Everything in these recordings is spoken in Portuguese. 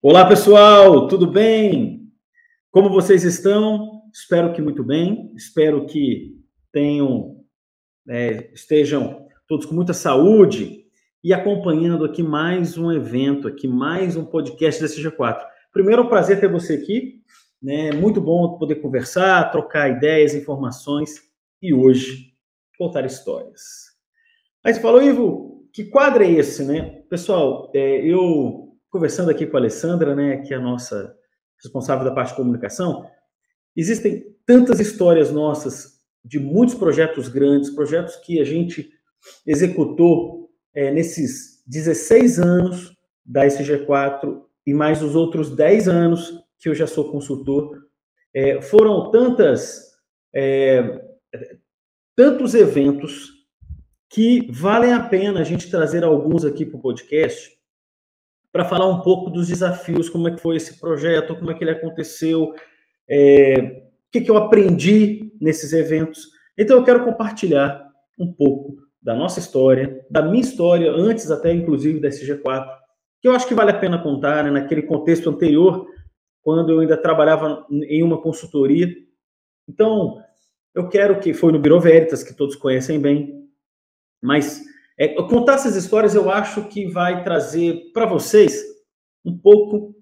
Olá, pessoal, tudo bem? Como vocês estão? Espero que muito bem. Espero que tenham, é, estejam todos com muita saúde e acompanhando aqui mais um evento, aqui mais um podcast da CG4. Primeiro, é um prazer ter você aqui. Né? Muito bom poder conversar, trocar ideias, informações e hoje contar histórias. Aí você falou, Ivo, que quadro é esse, né? Pessoal, é, eu conversando aqui com a Alessandra, né, que é a nossa responsável da parte de comunicação, existem tantas histórias nossas de muitos projetos grandes, projetos que a gente executou é, nesses 16 anos da SG4 e mais os outros 10 anos que eu já sou consultor. É, foram tantas, é, tantos eventos que valem a pena a gente trazer alguns aqui para o podcast, para falar um pouco dos desafios, como é que foi esse projeto, como é que ele aconteceu, é, o que, que eu aprendi nesses eventos. Então eu quero compartilhar um pouco da nossa história, da minha história, antes até inclusive da SG4, que eu acho que vale a pena contar, né, naquele contexto anterior, quando eu ainda trabalhava em uma consultoria. Então, eu quero que foi no Biro Veritas, que todos conhecem bem, mas é, contar essas histórias eu acho que vai trazer para vocês um pouco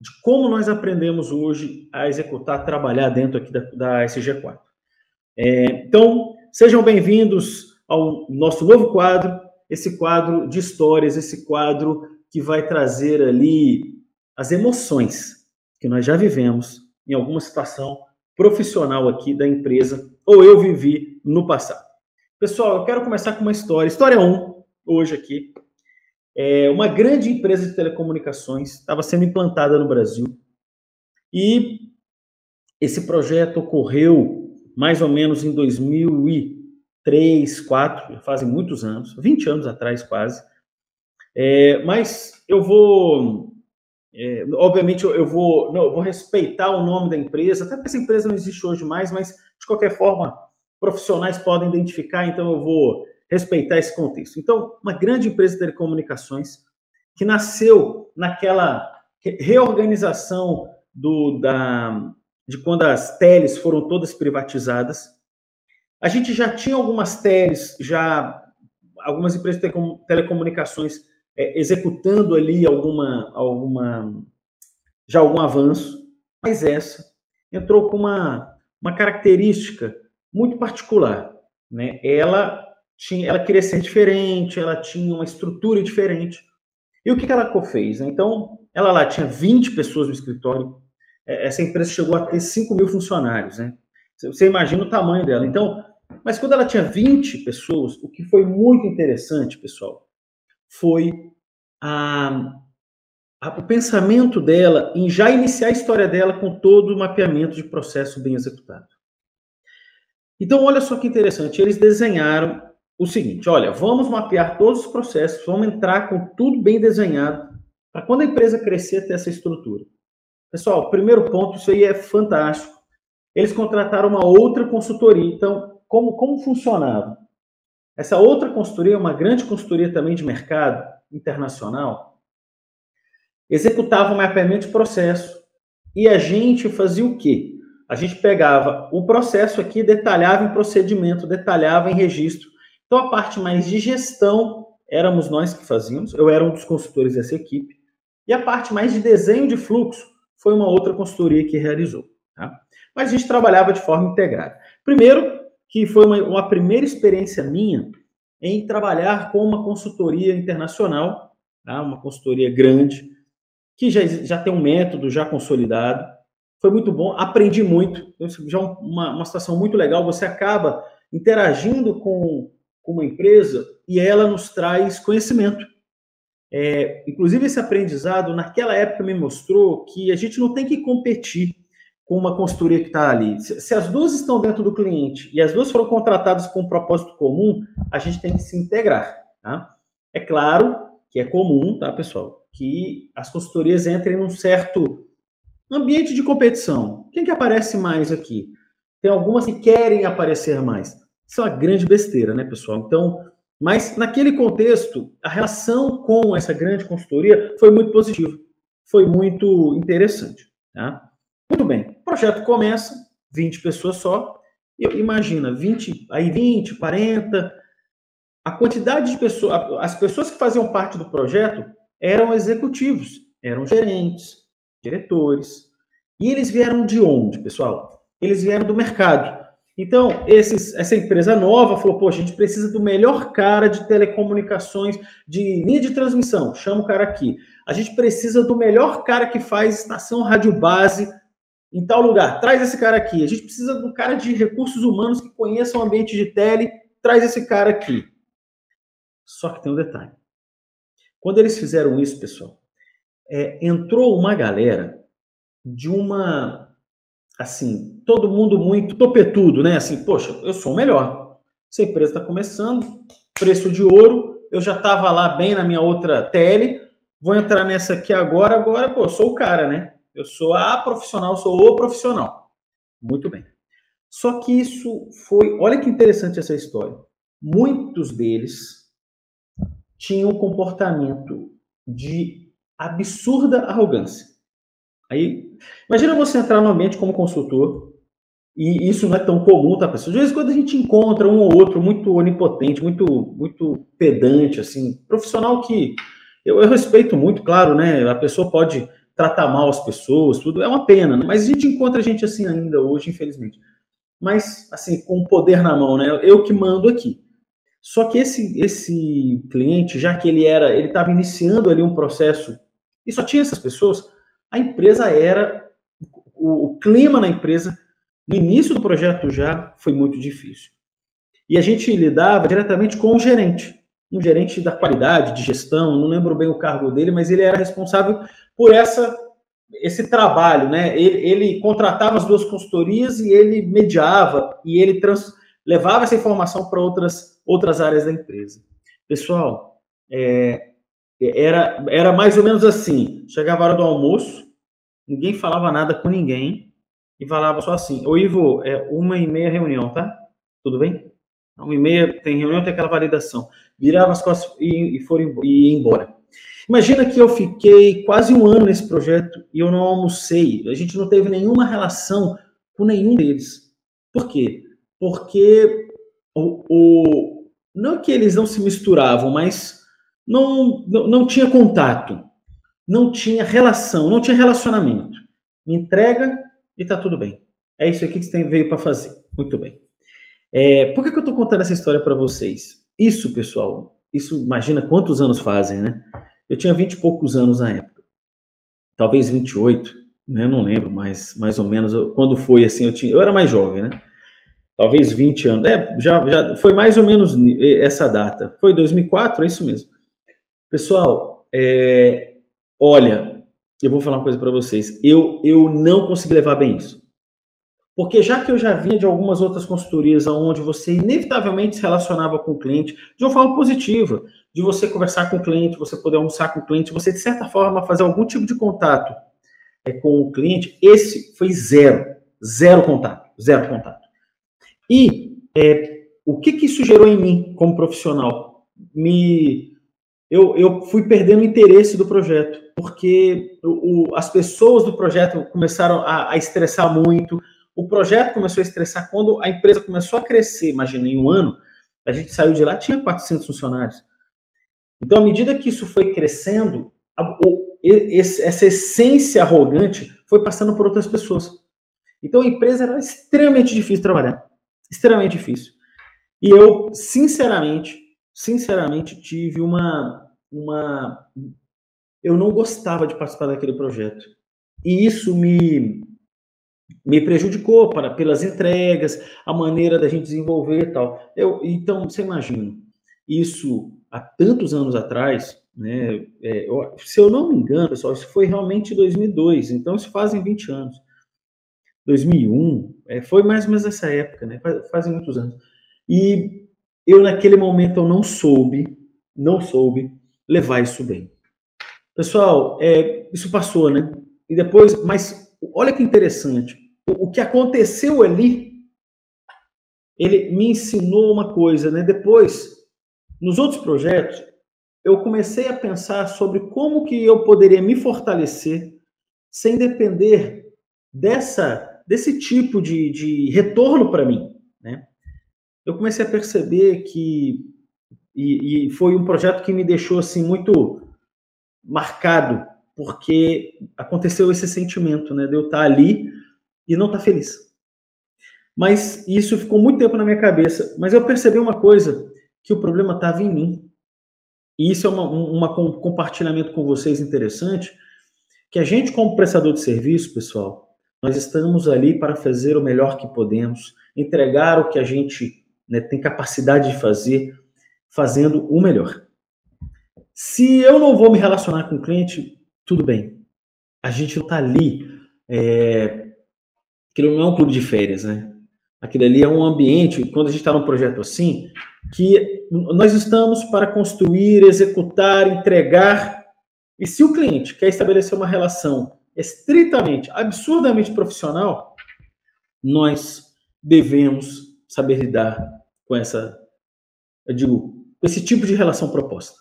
de como nós aprendemos hoje a executar, trabalhar dentro aqui da, da SG4. É, então, sejam bem-vindos ao nosso novo quadro, esse quadro de histórias, esse quadro que vai trazer ali as emoções que nós já vivemos em alguma situação profissional aqui da empresa ou eu vivi no passado. Pessoal, eu quero começar com uma história. História 1, hoje aqui. É uma grande empresa de telecomunicações estava sendo implantada no Brasil. E esse projeto ocorreu mais ou menos em 2003, 2004, já fazem muitos anos, 20 anos atrás quase. É, mas eu vou, é, obviamente, eu, vou, não, eu vou respeitar o nome da empresa, até porque essa empresa não existe hoje mais, mas de qualquer forma, profissionais podem identificar, então eu vou respeitar esse contexto. Então, uma grande empresa de telecomunicações que nasceu naquela reorganização do, da, de quando as teles foram todas privatizadas. A gente já tinha algumas teles, já algumas empresas de telecomunicações é, executando ali alguma, alguma, já algum avanço, mas essa entrou com uma, uma característica muito particular. Né? Ela, tinha, ela queria ser diferente, ela tinha uma estrutura diferente. E o que, que ela fez? Né? Então, ela lá tinha 20 pessoas no escritório, é, essa empresa chegou a ter 5 mil funcionários. Né? Você imagina o tamanho dela. Então, mas quando ela tinha 20 pessoas, o que foi muito interessante, pessoal, foi a, a, o pensamento dela em já iniciar a história dela com todo o mapeamento de processo bem executado. Então, olha só que interessante, eles desenharam o seguinte: olha, vamos mapear todos os processos, vamos entrar com tudo bem desenhado, para quando a empresa crescer, ter essa estrutura. Pessoal, primeiro ponto, isso aí é fantástico. Eles contrataram uma outra consultoria. Então, como, como funcionava? Essa outra consultoria, uma grande consultoria também de mercado internacional, executava o mapeamento de processo. E a gente fazia o quê? A gente pegava o processo aqui, detalhava em procedimento, detalhava em registro. Então, a parte mais de gestão éramos nós que fazíamos, eu era um dos consultores dessa equipe, e a parte mais de desenho de fluxo foi uma outra consultoria que realizou. Tá? Mas a gente trabalhava de forma integrada. Primeiro, que foi uma, uma primeira experiência minha em trabalhar com uma consultoria internacional, tá? uma consultoria grande, que já, já tem um método já consolidado, foi muito bom, aprendi muito, já uma, uma situação muito legal, você acaba interagindo com, com uma empresa e ela nos traz conhecimento. É, inclusive, esse aprendizado, naquela época, me mostrou que a gente não tem que competir com uma consultoria que está ali. Se, se, as duas estão dentro do cliente e as duas foram contratadas com um propósito comum, a gente tem que se integrar. Tá? É claro que é comum, tá, pessoal, que as consultorias entrem num certo Ambiente de competição. Quem que aparece mais aqui? Tem algumas que querem aparecer mais. Isso é uma grande besteira, né, pessoal? Então, mas naquele contexto, a relação com essa grande consultoria foi muito positiva. foi muito interessante. Tá? Muito bem, o projeto começa, 20 pessoas só, imagina, 20, aí 20, 40, a quantidade de pessoas, as pessoas que faziam parte do projeto eram executivos, eram gerentes, diretores, e eles vieram de onde, pessoal? Eles vieram do mercado. Então, esses, essa empresa nova falou: pô, a gente precisa do melhor cara de telecomunicações, de linha de transmissão, chama o cara aqui. A gente precisa do melhor cara que faz estação rádio base em tal lugar, traz esse cara aqui. A gente precisa do cara de recursos humanos que conheça o ambiente de tele, traz esse cara aqui. Só que tem um detalhe. Quando eles fizeram isso, pessoal, é, entrou uma galera de uma assim, todo mundo muito topetudo, né? Assim, poxa, eu sou o melhor. Essa empresa está começando, preço de ouro, eu já estava lá bem na minha outra tele, vou entrar nessa aqui agora, agora, pô, sou o cara, né? Eu sou a profissional, sou o profissional. Muito bem. Só que isso foi, olha que interessante essa história. Muitos deles tinham um comportamento de absurda arrogância. Aí, imagina você entrar no ambiente como consultor, e isso não é tão comum, tá, pessoal? De vez em quando a gente encontra um ou outro muito onipotente, muito, muito pedante, assim, profissional que eu, eu respeito muito, claro, né? A pessoa pode tratar mal as pessoas, tudo, é uma pena, né? Mas a gente encontra gente assim ainda hoje, infelizmente. Mas, assim, com o poder na mão, né? Eu que mando aqui. Só que esse, esse cliente, já que ele era, ele estava iniciando ali um processo e só tinha essas pessoas, a empresa era, o, o clima na empresa, no início do projeto já, foi muito difícil. E a gente lidava diretamente com o gerente, um gerente da qualidade, de gestão, não lembro bem o cargo dele, mas ele era responsável por essa esse trabalho, né? Ele, ele contratava as duas consultorias e ele mediava e ele trans, levava essa informação para outras outras áreas da empresa. Pessoal, é, era, era mais ou menos assim: chegava a hora do almoço, ninguém falava nada com ninguém e falava só assim: Ô Ivo, é uma e meia reunião, tá? Tudo bem? Uma e meia tem reunião, tem aquela validação. Virava as costas e, e foram e embora. Imagina que eu fiquei quase um ano nesse projeto e eu não almocei. A gente não teve nenhuma relação com nenhum deles. Por quê? Porque o, o não que eles não se misturavam, mas não, não, não tinha contato, não tinha relação, não tinha relacionamento. Me entrega e tá tudo bem. É isso aqui que você veio para fazer. Muito bem. É, por que, que eu estou contando essa história para vocês? Isso, pessoal, isso imagina quantos anos fazem, né? Eu tinha 20 e poucos anos na época. Talvez 28, né? Eu não lembro, mas mais ou menos. Quando foi assim, eu, tinha, eu era mais jovem, né? Talvez 20 anos. É, já, já foi mais ou menos essa data. Foi 2004, é isso mesmo. Pessoal, é, olha, eu vou falar uma coisa para vocês. Eu, eu não consegui levar bem isso. Porque já que eu já vinha de algumas outras consultorias onde você inevitavelmente se relacionava com o cliente de uma forma positiva, de você conversar com o cliente, você poder almoçar com o cliente, você de certa forma fazer algum tipo de contato é, com o cliente, esse foi zero, zero contato, zero contato. E é, o que, que isso gerou em mim como profissional? Me eu, eu fui perdendo o interesse do projeto, porque o, o, as pessoas do projeto começaram a, a, estressar muito, o projeto começou a estressar quando a empresa começou a crescer, imagina, em um ano, a gente saiu de lá, tinha 400 funcionários. Então, à medida que isso foi crescendo, a, o, esse, essa essência arrogante foi passando por outras pessoas. Então, a empresa era extremamente difícil de trabalhar, extremamente difícil. E eu, sinceramente, sinceramente, tive uma, uma. Eu não gostava de participar daquele projeto. E isso me, me prejudicou para, pelas entregas, a maneira da gente desenvolver e tal. Eu, então, você imagina, isso há tantos anos atrás, né, é, eu, se eu não me engano, pessoal, isso foi realmente em 2002, então isso fazem 20 anos. 2001, é, foi mais ou menos essa época, né, faz, fazem muitos anos. E eu, naquele momento, eu não soube, não soube levar isso bem. Pessoal, é, isso passou, né? E depois, mas olha que interessante. O, o que aconteceu ali, ele me ensinou uma coisa, né? Depois, nos outros projetos, eu comecei a pensar sobre como que eu poderia me fortalecer sem depender dessa desse tipo de, de retorno para mim, né? Eu comecei a perceber que e, e foi um projeto que me deixou assim muito marcado porque aconteceu esse sentimento, né, de eu estar ali e não estar feliz. Mas isso ficou muito tempo na minha cabeça. Mas eu percebi uma coisa, que o problema estava em mim. E isso é uma, uma, um compartilhamento com vocês interessante, que a gente, como prestador de serviço, pessoal, nós estamos ali para fazer o melhor que podemos, entregar o que a gente né, tem capacidade de fazer, fazendo o melhor. Se eu não vou me relacionar com o cliente, tudo bem. A gente não está ali. É... Aquilo não é um clube de férias, né? Aquilo ali é um ambiente, quando a gente está num projeto assim, que nós estamos para construir, executar, entregar. E se o cliente quer estabelecer uma relação estritamente, absurdamente profissional, nós devemos saber lidar com essa, eu digo, esse tipo de relação proposta.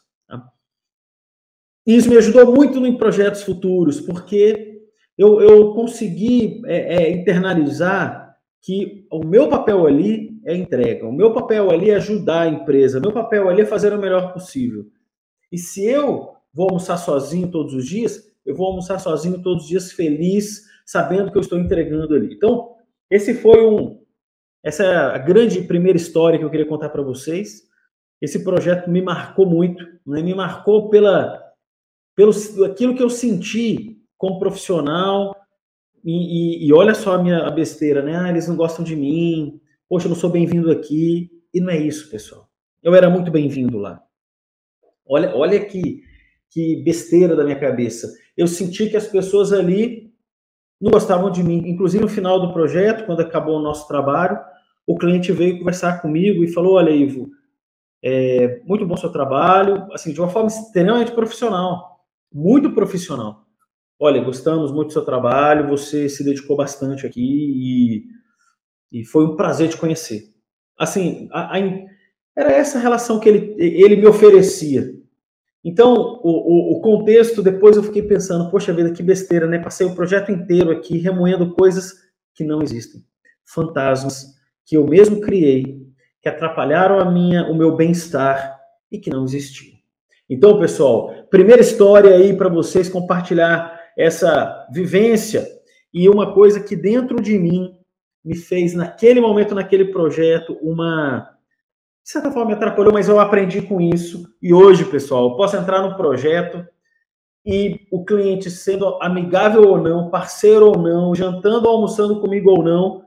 E isso me ajudou muito em projetos futuros, porque eu, eu consegui é, é, internalizar que o meu papel ali é entrega, o meu papel ali é ajudar a empresa, o meu papel ali é fazer o melhor possível. E se eu vou almoçar sozinho todos os dias, eu vou almoçar sozinho todos os dias feliz, sabendo que eu estou entregando ali. Então, esse foi um essa é a grande primeira história que eu queria contar para vocês. Esse projeto me marcou muito, né? me marcou pela pelo aquilo que eu senti como profissional. E, e, e olha só a minha besteira, né? Ah, eles não gostam de mim. Poxa, eu não sou bem-vindo aqui. E não é isso, pessoal. Eu era muito bem-vindo lá. Olha, olha que, que besteira da minha cabeça. Eu senti que as pessoas ali não gostavam de mim. Inclusive, no final do projeto, quando acabou o nosso trabalho, o cliente veio conversar comigo e falou: Olha, Ivo, é, muito bom seu trabalho, assim, de uma forma extremamente profissional muito profissional. Olha, gostamos muito do seu trabalho, você se dedicou bastante aqui e, e foi um prazer te conhecer. Assim, a, a, era essa relação que ele, ele me oferecia. Então, o, o, o, contexto, depois eu fiquei pensando, poxa vida, que besteira, né? Passei o projeto inteiro aqui remoendo coisas que não existem. Fantasmas que eu mesmo criei, que atrapalharam a minha, o meu bem-estar e que não existiam. Então, pessoal, primeira história aí para vocês compartilhar essa vivência e uma coisa que dentro de mim me fez naquele momento, naquele projeto, uma de certa forma me atrapalhou, mas eu aprendi com isso. E hoje, pessoal, eu posso entrar no projeto e o cliente sendo amigável ou não, parceiro ou não, jantando ou almoçando comigo ou não,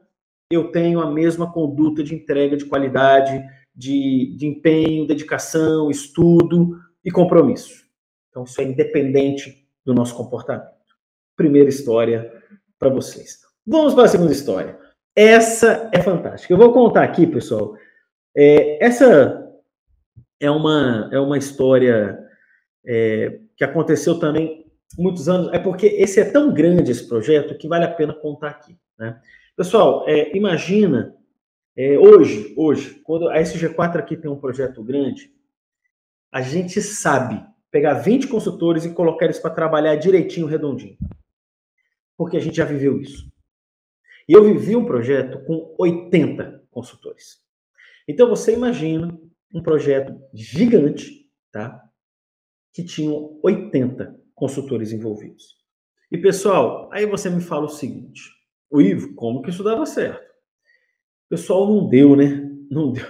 eu tenho a mesma conduta de entrega de qualidade, de, de empenho, dedicação, estudo, e compromisso. Então, isso é independente do nosso comportamento. Primeira história para vocês. Vamos para a segunda história. Essa é fantástica. Eu vou contar aqui, pessoal. É, essa é uma, é uma história é, que aconteceu também muitos anos. É porque esse é tão grande esse projeto que vale a pena contar aqui. Né? Pessoal, é, imagina é, hoje, hoje, quando a SG4 aqui tem um projeto grande, a gente sabe pegar 20 consultores e colocar eles para trabalhar direitinho, redondinho. Porque a gente já viveu isso. E eu vivi um projeto com 80 consultores. Então você imagina um projeto gigante, tá? Que tinham 80 consultores envolvidos. E pessoal, aí você me fala o seguinte: o Ivo, como que isso dava certo? Pessoal, não deu, né? Não deu.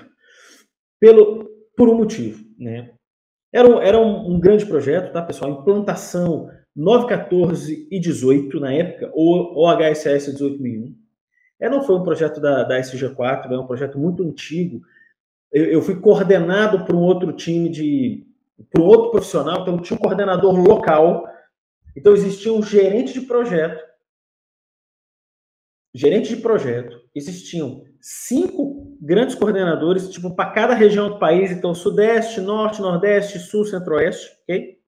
Pelo, por um motivo, né? Era, um, era um, um, grande projeto, tá, pessoal? Implantação 914 e 18 na época, ou, ou HSS 18001. É, não foi um projeto da, da SG4, é um projeto muito antigo. Eu, eu fui coordenado por um outro time de. por um outro profissional, então tinha um coordenador local. Então existia um gerente de projeto. Gerente de projeto. Existiam cinco grandes coordenadores, tipo, para cada região do país, então Sudeste, Norte, Nordeste, Sul, Centro-Oeste, ok?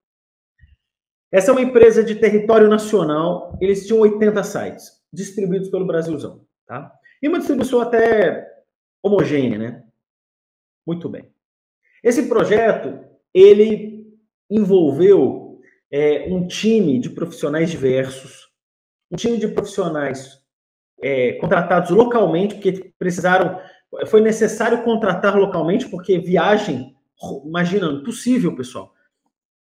Essa é uma empresa de território nacional, eles tinham 80 sites, distribuídos pelo Brasilzão, tá? E uma distribuição até homogênea, né? Muito bem. Esse projeto, ele envolveu é, um time de profissionais diversos, um time de profissionais é, contratados localmente, porque precisaram, foi necessário contratar localmente, porque viagem, imagina, impossível, pessoal.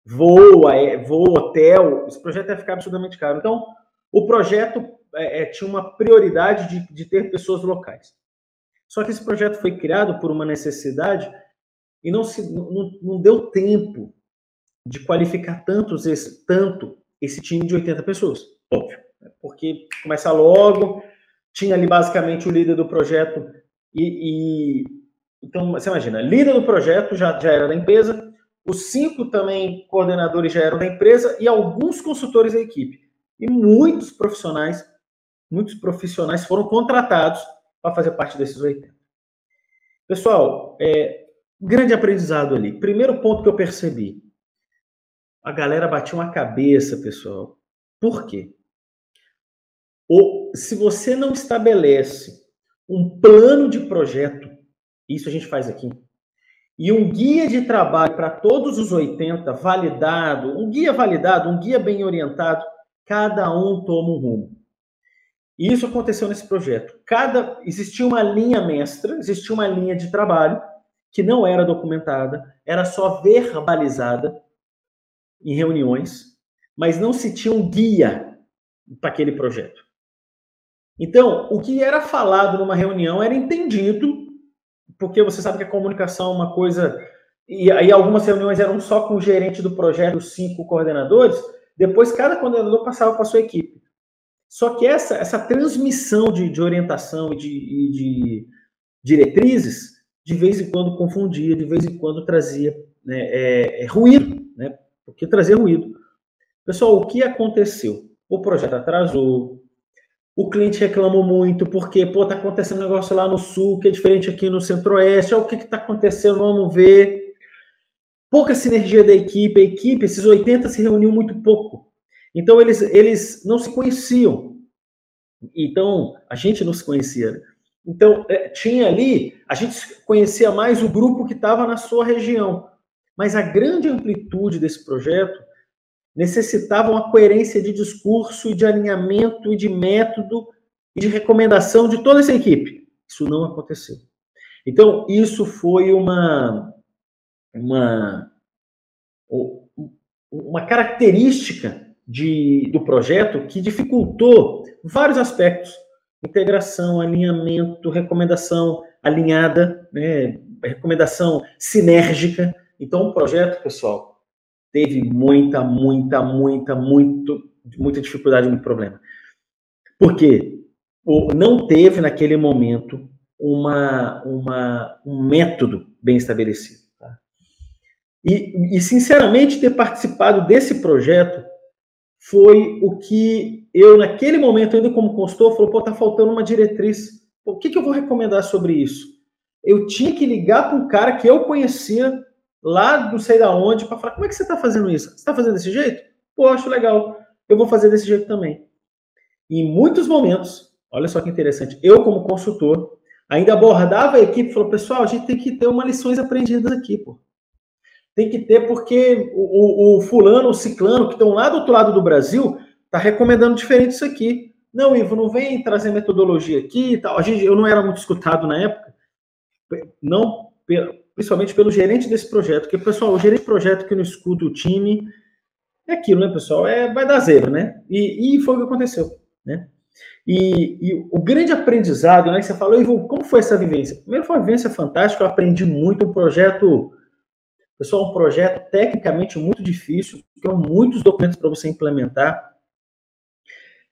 Voo, é, voo, hotel, esse projeto ia ficar absurdamente caro. Então, o projeto é, é, tinha uma prioridade de, de ter pessoas locais. Só que esse projeto foi criado por uma necessidade e não, se, não, não deu tempo de qualificar tantos esse, tanto esse time de 80 pessoas, óbvio. Né? Porque começa logo, tinha ali basicamente o líder do projeto e, e então você imagina, líder do projeto já, já era da empresa, os cinco também coordenadores já eram da empresa e alguns consultores da equipe. E muitos profissionais, muitos profissionais foram contratados para fazer parte desses 80. Pessoal, é, grande aprendizado ali. Primeiro ponto que eu percebi, a galera batia uma cabeça, pessoal. Por quê? Ou, se você não estabelece um plano de projeto, isso a gente faz aqui, e um guia de trabalho para todos os 80 validado, um guia validado, um guia bem orientado, cada um toma um rumo. E isso aconteceu nesse projeto. Cada existia uma linha mestra, existia uma linha de trabalho que não era documentada, era só verbalizada em reuniões, mas não se tinha um guia para aquele projeto. Então, o que era falado numa reunião era entendido, porque você sabe que a comunicação é uma coisa. E aí, algumas reuniões eram só com o gerente do projeto, os cinco coordenadores, depois cada coordenador passava para a sua equipe. Só que essa, essa transmissão de, de orientação e de, de, diretrizes, de vez em quando confundia, de vez em quando trazia né, é, é, ruído, né, porque trazia ruído. Pessoal, o que aconteceu? O projeto atrasou, o cliente reclamou muito porque, pô, tá acontecendo um negócio lá no sul que é diferente aqui no centro-oeste. o que que tá acontecendo? Vamos ver. Pouca sinergia da equipe. A equipe, esses 80 se reuniu muito pouco. Então, eles, eles não se conheciam. Então, a gente não se conhecia. Né? Então, é, tinha ali, a gente conhecia mais o grupo que estava na sua região. Mas a grande amplitude desse projeto necessitava uma coerência de discurso e de alinhamento e de método e de recomendação de toda essa equipe. Isso não aconteceu. Então, isso foi uma, uma, uma característica de, do projeto que dificultou vários aspectos. Integração, alinhamento, recomendação alinhada, né, recomendação sinérgica. Então, o projeto, pessoal, teve muita, muita, muita, muito, muita dificuldade, muito problema. Por quê? Não teve naquele momento uma, uma, um método bem estabelecido. Tá? E, e, sinceramente, ter participado desse projeto foi o que eu, naquele momento, ainda como consultor, falou, pô, tá faltando uma diretriz. Pô, o que, que eu vou recomendar sobre isso? Eu tinha que ligar para um cara que eu conhecia lá não sei da onde para falar como é que você está fazendo isso? Você está fazendo desse jeito? Pô, acho legal. Eu vou fazer desse jeito também. E em muitos momentos, olha só que interessante, eu como consultor ainda abordava a equipe e falou, pessoal, a gente tem que ter uma lições aprendidas aqui, pô. Tem que ter porque o, o, o fulano, o ciclano, que estão lá do outro lado do Brasil, está recomendando diferente isso aqui. Não, Ivo, não vem trazer metodologia aqui e tal. A gente, eu não era muito escutado na época. Não principalmente pelo gerente desse projeto, porque, pessoal, o gerente de projeto que não escuta o time é aquilo, né, pessoal? É, vai dar zero, né? E, e foi o que aconteceu, né? E, e, o grande aprendizado, né, que você falou, Ivo, como foi essa vivência? Primeiro foi uma vivência fantástica, eu aprendi muito, um projeto, pessoal, um projeto tecnicamente muito difícil, com muitos documentos para você implementar,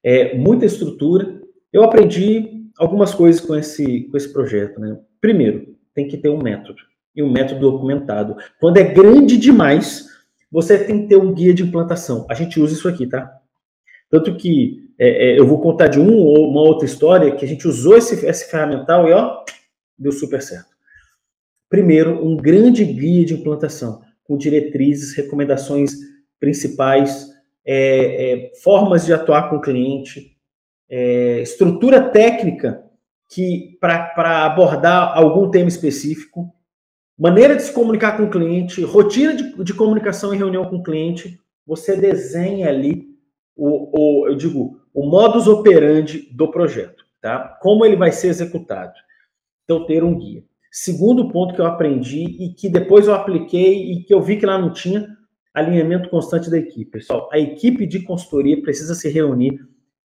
é, muita estrutura. Eu aprendi algumas coisas com esse, com esse projeto, né? Primeiro, tem que ter um método e um método documentado. Quando é grande demais, você tem que ter um guia de implantação. A gente usa isso aqui, tá? Tanto que é, é, eu vou contar de um ou uma outra história que a gente usou esse, esse ferramental e ó, deu super certo. Primeiro, um grande guia de implantação, com diretrizes, recomendações principais, é, é formas de atuar com o cliente, é, estrutura técnica que para abordar algum tema específico, maneira de se comunicar com o cliente, rotina de, de comunicação e reunião com o cliente, você desenha ali o, o, eu digo, o modus operandi do projeto, tá? Como ele vai ser executado. Então, ter um guia. Segundo ponto que eu aprendi e que depois eu apliquei e que eu vi que lá não tinha, alinhamento constante da equipe. Pessoal, a equipe de consultoria precisa se reunir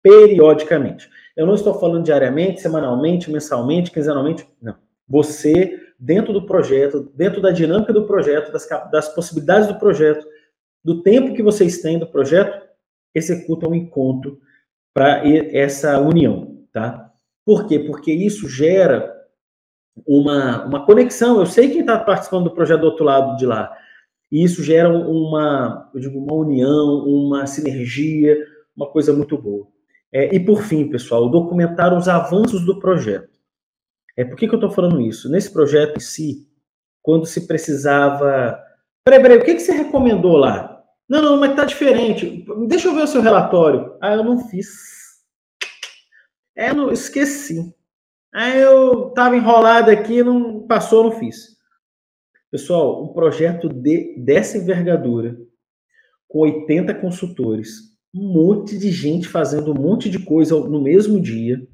periodicamente. Eu não estou falando diariamente, semanalmente, mensalmente, quinzenalmente, não. Você, dentro do projeto, dentro da dinâmica do projeto, das, das possibilidades do projeto, do tempo que vocês têm do projeto, executa um encontro para essa união, tá? Por quê? Porque isso gera uma, uma conexão. Eu sei quem está participando do projeto do outro lado de lá. E isso gera uma, eu digo, uma união, uma sinergia, uma coisa muito boa. É, e por fim, pessoal, documentar os avanços do projeto. É, por que, que eu estou falando isso? Nesse projeto em si, quando se precisava. Peraí, peraí, o que, que você recomendou lá? Não, não, mas tá diferente. Deixa eu ver o seu relatório. Ah, eu não fiz. É, não, esqueci. Aí eu estava enrolado aqui, não passou, não fiz. Pessoal, um projeto de, dessa envergadura, com 80 consultores, um monte de gente fazendo um monte de coisa no mesmo dia.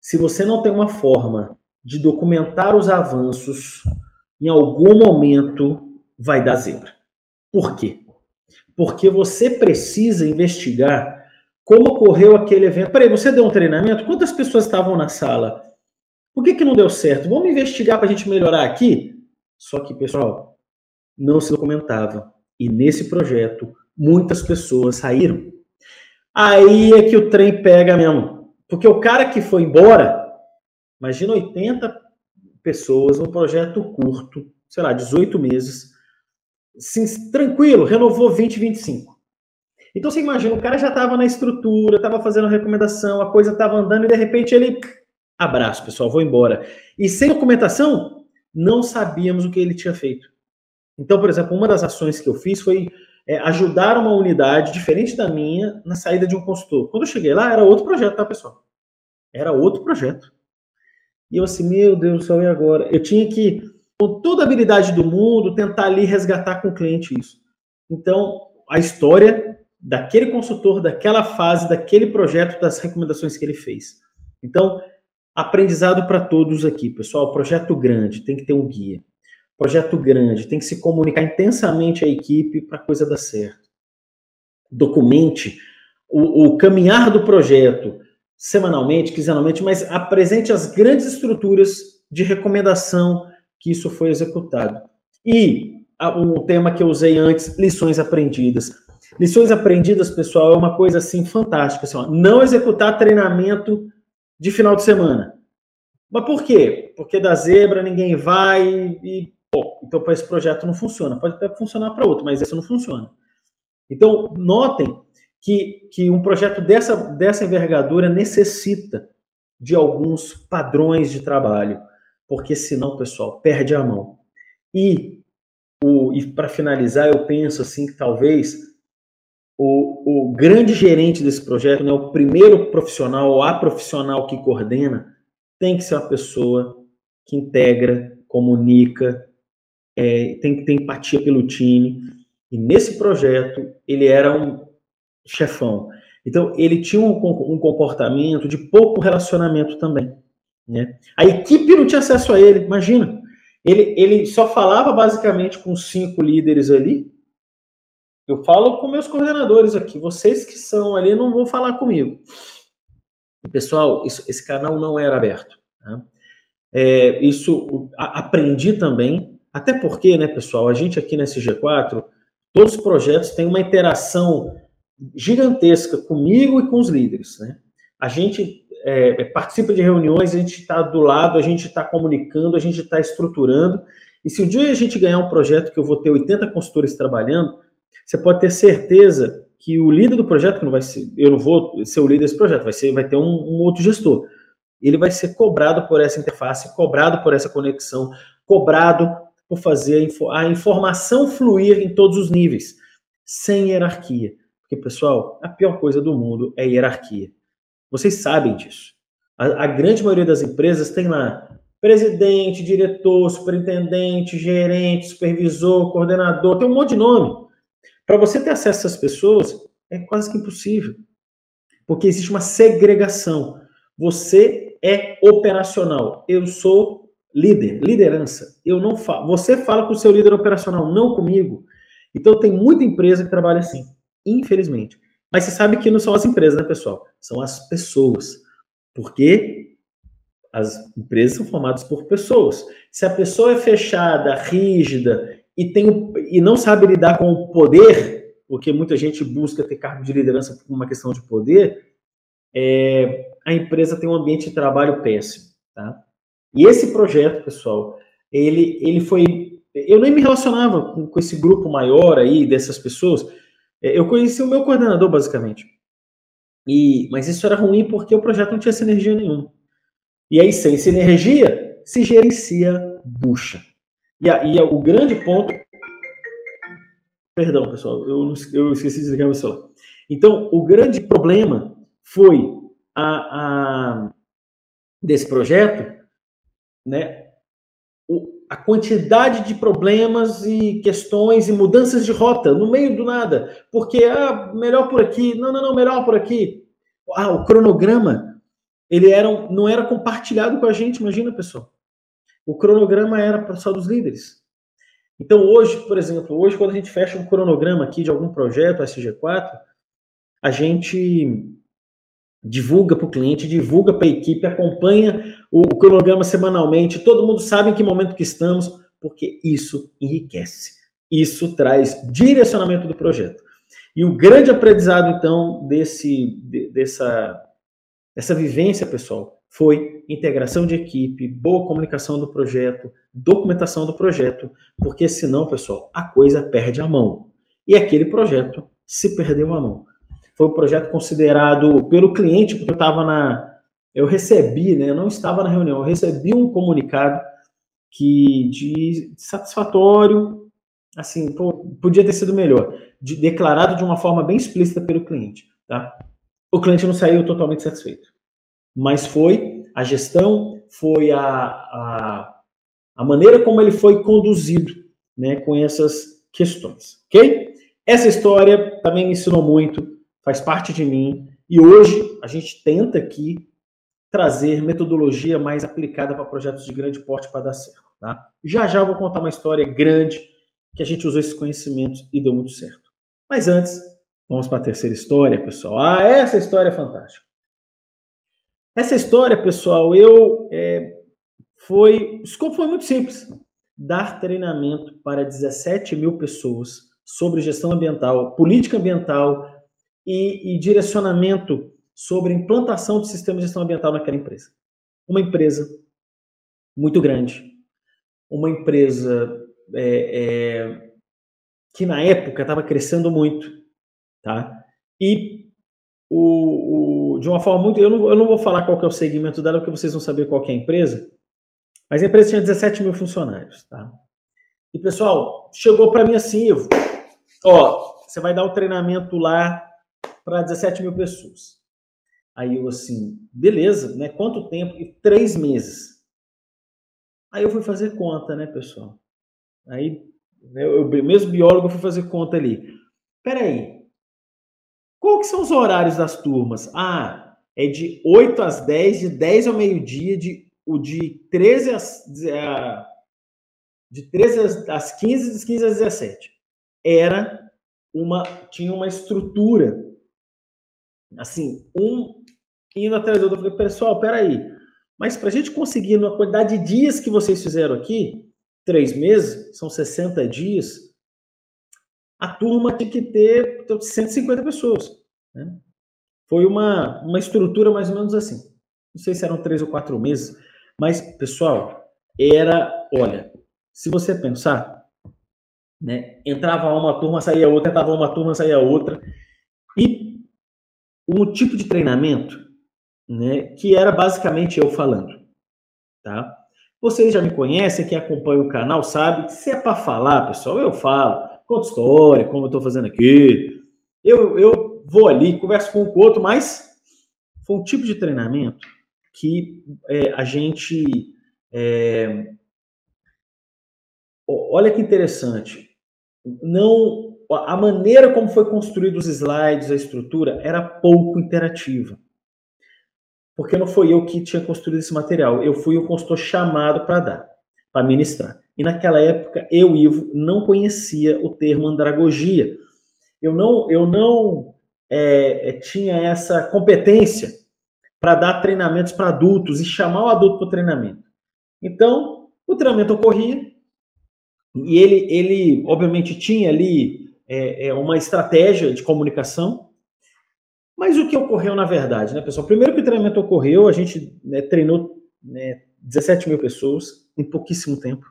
Se você não tem uma forma de documentar os avanços, em algum momento vai dar zebra. Por quê? Porque você precisa investigar como ocorreu aquele evento. Peraí, você deu um treinamento? Quantas pessoas estavam na sala? Por que, que não deu certo? Vamos investigar para a gente melhorar aqui? Só que, pessoal, não se documentava. E nesse projeto, muitas pessoas saíram. Aí é que o trem pega mesmo. Porque o cara que foi embora, imagina 80 pessoas, um projeto curto, sei lá, 18 meses, sim, tranquilo, renovou 20, 25. Então você imagina, o cara já estava na estrutura, estava fazendo recomendação, a coisa estava andando e de repente ele. Abraço, pessoal, vou embora. E sem documentação, não sabíamos o que ele tinha feito. Então, por exemplo, uma das ações que eu fiz foi é, ajudar uma unidade diferente da minha na saída de um consultor. Quando eu cheguei lá, era outro projeto, tá, pessoal? Era outro projeto. E eu assim, meu Deus do céu, e agora? Eu tinha que, com toda a habilidade do mundo, tentar ali resgatar com o cliente isso. Então, a história daquele consultor, daquela fase, daquele projeto, das recomendações que ele fez. Então, aprendizado para todos aqui, pessoal. Projeto grande, tem que ter um guia projeto grande, tem que se comunicar intensamente à equipe para a coisa dar certo. Documente o, o, caminhar do projeto semanalmente, quinzenalmente, mas apresente as grandes estruturas de recomendação que isso foi executado. E o tema que eu usei antes, lições aprendidas. Lições aprendidas, pessoal, é uma coisa assim fantástica. Assim, ó, não executar treinamento de final de semana. Mas por quê? Porque da zebra ninguém vai e Bom, então esse projeto não funciona. Pode até funcionar para outro, mas esse não funciona. Então, notem que, que um projeto dessa, dessa envergadura necessita de alguns padrões de trabalho, porque senão, pessoal, perde a mão. E, e para finalizar, eu penso assim que talvez o, o grande gerente desse projeto, né, o primeiro profissional ou a profissional que coordena, tem que ser uma pessoa que integra, comunica, é, tem que ter empatia pelo time. E nesse projeto, ele era um chefão. Então, ele tinha um, um comportamento de pouco relacionamento também. Né? A equipe não tinha acesso a ele, imagina. Ele, ele só falava basicamente com cinco líderes ali. Eu falo com meus coordenadores aqui. Vocês que são ali não vão falar comigo. Pessoal, isso, esse canal não era aberto. Tá? É, isso a, aprendi também até porque, né, pessoal, a gente aqui nesse G4, todos os projetos têm uma interação gigantesca comigo e com os líderes. Né? A gente é, participa de reuniões, a gente está do lado, a gente está comunicando, a gente está estruturando. E se um dia a gente ganhar um projeto que eu vou ter 80 consultores trabalhando, você pode ter certeza que o líder do projeto, que não vai ser, eu não vou ser o líder desse projeto, vai ser, vai ter um, um outro gestor. Ele vai ser cobrado por essa interface, cobrado por essa conexão, cobrado por fazer a informação fluir em todos os níveis, sem hierarquia. Porque, pessoal, a pior coisa do mundo é hierarquia. Vocês sabem disso. A, a grande maioria das empresas tem lá presidente, diretor, superintendente, gerente, supervisor, coordenador, tem um monte de nome. Para você ter acesso a essas pessoas, é quase que impossível. Porque existe uma segregação. Você é operacional. Eu sou líder, liderança. Eu não falo. Você fala com o seu líder operacional, não comigo. Então tem muita empresa que trabalha assim, infelizmente. Mas você sabe que não são as empresas, né, pessoal? São as pessoas. Porque as empresas são formadas por pessoas. Se a pessoa é fechada, rígida e, tem, e não sabe lidar com o poder, porque muita gente busca ter cargo de liderança por uma questão de poder, é, a empresa tem um ambiente de trabalho péssimo. Tá? E esse projeto, pessoal, ele, ele foi. Eu nem me relacionava com, com esse grupo maior aí, dessas pessoas. É, eu conheci o meu coordenador, basicamente. E, mas isso era ruim porque o projeto não tinha sinergia nenhuma. E aí, sem sinergia, se gerencia bucha. E aí, o grande ponto. Perdão, pessoal, eu, eu esqueci de desligar meu celular. Então, o grande problema foi a, a desse projeto, né? O, a quantidade de problemas e questões e mudanças de rota no meio do nada. Porque, ah, melhor por aqui, não, não, não, melhor por aqui. Ah, o cronograma ele era, não era compartilhado com a gente, imagina, pessoal. O cronograma era só dos líderes. Então, hoje, por exemplo, hoje, quando a gente fecha um cronograma aqui de algum projeto, SG4, a gente divulga para o cliente, divulga para a equipe, acompanha o, cronograma semanalmente, todo mundo sabe em que momento que estamos, porque isso enriquece. Isso traz direcionamento do projeto. E o grande aprendizado, então, desse, dessa essa vivência, pessoal, foi integração de equipe, boa comunicação do projeto, documentação do projeto, porque senão, pessoal, a coisa perde a mão. E aquele projeto se perdeu a mão. Foi um projeto considerado pelo cliente, porque eu estava na. Eu recebi, né? Eu não estava na reunião, eu recebi um comunicado que de satisfatório, assim, pô, podia ter sido melhor, de, declarado de uma forma bem explícita pelo cliente, tá? o cliente não saiu totalmente satisfeito. Mas foi a gestão, foi a, a, a maneira como ele foi conduzido né, com essas questões. Ok? Essa história também me ensinou muito, faz parte de mim, e hoje a gente tenta aqui trazer metodologia mais aplicada para projetos de grande porte para dar certo. Tá? Já já vou contar uma história grande que a gente usou esses conhecimentos e deu muito certo. Mas antes, Vamos para a terceira história, pessoal. Ah, essa história é fantástica. Essa história, pessoal, eu é, foi. O escopo foi muito simples: dar treinamento para 17 mil pessoas sobre gestão ambiental, política ambiental e, e direcionamento sobre implantação de sistema de gestão ambiental naquela empresa. Uma empresa muito grande, uma empresa é, é, que na época estava crescendo muito, tá? E o, o, de uma forma muito. Eu não, eu não vou falar qual é o segmento dela, porque vocês vão saber qual é a empresa. Mas a empresa tinha 17 mil funcionários, tá? E pessoal, chegou para mim assim, eu, ó, você vai dar o um treinamento lá para 17 mil pessoas. Aí eu assim, beleza, né? Quanto tempo? E três meses. Aí eu fui fazer conta, né, pessoal? Aí, né, eu, mesmo biólogo, eu fui fazer conta ali. Peraí, qual que são os horários das turmas? Ah, é de 8 às 10, de 10 ao meio-dia, de, de 13 às, de 13 às 15, de 15 às 17. Era uma, tinha uma estrutura, assim, um indo atrás do outro. Eu falei, pessoal, peraí, mas para a gente conseguir, na quantidade de dias que vocês fizeram aqui, três meses, são 60 dias, a turma tinha que ter 150 pessoas. Né? Foi uma, uma estrutura mais ou menos assim. Não sei se eram três ou quatro meses, mas, pessoal, era, olha, se você pensar, né, entrava uma turma, saía outra, entrava uma turma, saía outra, e um tipo de treinamento, né, que era basicamente eu falando, tá? Vocês já me conhecem, quem acompanha o canal sabe que se é para falar, pessoal, eu falo conto história, como eu estou fazendo aqui. Eu, eu vou ali, converso com o outro, mas foi um tipo de treinamento que é, a gente É... Olha que interessante. Não, a maneira como foi construído os slides, a estrutura, era pouco interativa. Porque não foi eu que tinha construído esse material. Eu fui o consultor chamado para dar, para ministrar. E naquela época, eu, Ivo, não conhecia o termo andragogia. Eu não, eu não é, é tinha essa competência para dar treinamentos para adultos e chamar o adulto para o treinamento. Então, o treinamento ocorria e ele, ele obviamente, tinha ali é, é, uma estratégia de comunicação. Mas o que ocorreu na verdade, né, pessoal? Primeiro que o treinamento ocorreu, a gente né, treinou né, 17 mil pessoas em pouquíssimo tempo.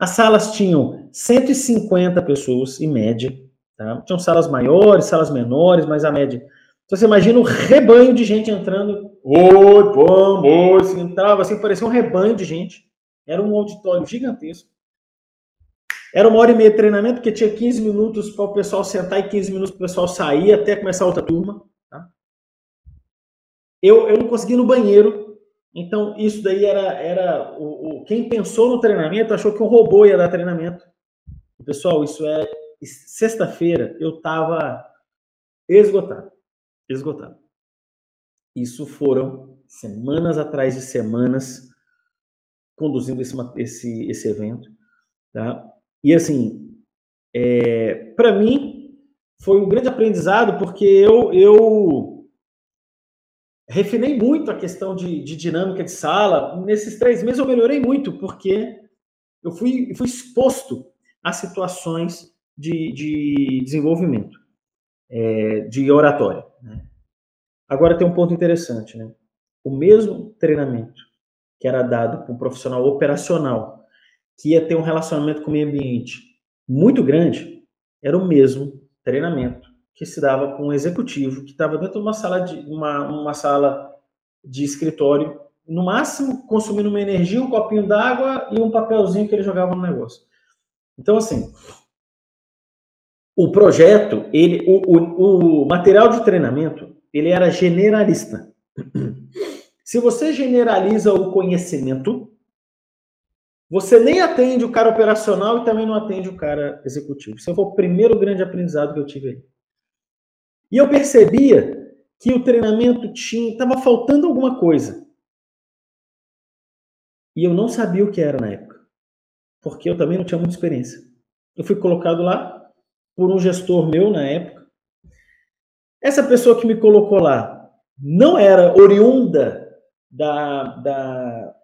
As salas tinham 150 pessoas, em média. Tá? Tinham salas maiores, salas menores, mas a média. Então você imagina um rebanho de gente entrando. Oi, vamos, entrava assim, parecia um rebanho de gente. Era um auditório gigantesco. Era uma hora e meia de treinamento, porque tinha 15 minutos para o pessoal sentar e 15 minutos para o pessoal sair até começar outra turma. Tá? Eu, eu não consegui ir no banheiro então, isso daí era, era o, o, quem pensou no treinamento achou que um robô ia dar treinamento. Pessoal, isso é sexta-feira eu estava esgotado, esgotado. Isso foram semanas atrás de semanas conduzindo esse, esse, esse evento, tá? E assim, é, para mim foi um grande aprendizado porque eu eu refinei muito a questão de, de, dinâmica de sala. Nesses três meses eu melhorei muito, porque eu fui, fui exposto a situações de, de desenvolvimento, é, de oratória. Né? Agora tem um ponto interessante, né? O mesmo treinamento que era dado para um profissional operacional, que ia ter um relacionamento com o meio ambiente muito grande, era o mesmo treinamento que se dava com um executivo que estava dentro de uma sala de uma, uma sala de escritório, no máximo consumindo uma energia, um copinho d'água e um papelzinho que ele jogava no negócio. Então, assim, o projeto, ele, o, o, o material de treinamento, ele era generalista. Se você generaliza o conhecimento, você nem atende o cara operacional e também não atende o cara executivo. Esse foi o primeiro grande aprendizado que eu tive aí. E eu percebia que o treinamento tinha estava faltando alguma coisa. E eu não sabia o que era na época, porque eu também não tinha muita experiência. Eu fui colocado lá por um gestor meu na época. Essa pessoa que me colocou lá não era oriunda da, da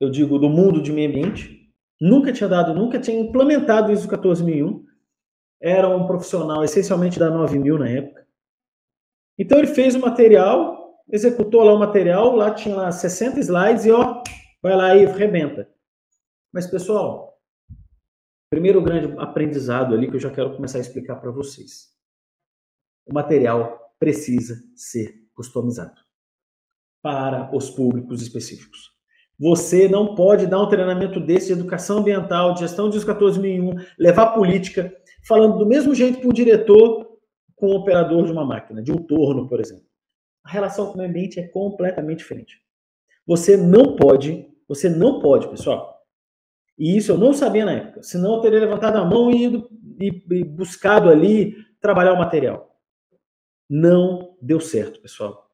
eu digo, do mundo de meio ambiente. Nunca tinha dado, nunca tinha implementado ISO 14001 era um profissional essencialmente da 9000 na época. Então ele fez o material, executou lá o material, lá tinha lá 60 slides e ó, vai lá e rebenta. Mas pessoal, primeiro grande aprendizado ali que eu já quero começar a explicar para vocês. O material precisa ser customizado para os públicos específicos. Você não pode dar um treinamento desse de educação ambiental, de gestão de 14001, levar política, falando do mesmo jeito para o diretor com o operador de uma máquina, de um torno, por exemplo. A relação com o ambiente é completamente diferente. Você não pode, você não pode, pessoal. E isso eu não sabia na época. Senão eu teria levantado a mão e, ido, e, e buscado ali trabalhar o material. Não deu certo, pessoal.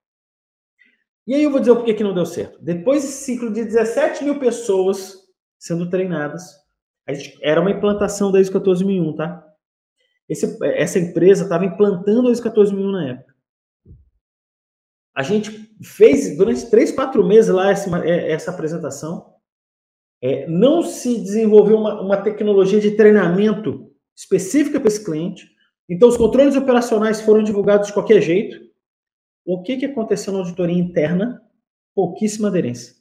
E aí eu vou dizer o porquê que não deu certo. Depois desse ciclo de 17 mil pessoas sendo treinadas, gente, era uma implantação da ISO 14001, tá? Esse, essa empresa estava implantando a ISO 14001 na época. A gente fez durante três, quatro meses lá essa, é, essa apresentação. É, não se desenvolveu uma, uma tecnologia de treinamento específica para esse cliente. Então, os controles operacionais foram divulgados de qualquer jeito. O que, que aconteceu na auditoria interna? Pouquíssima aderência.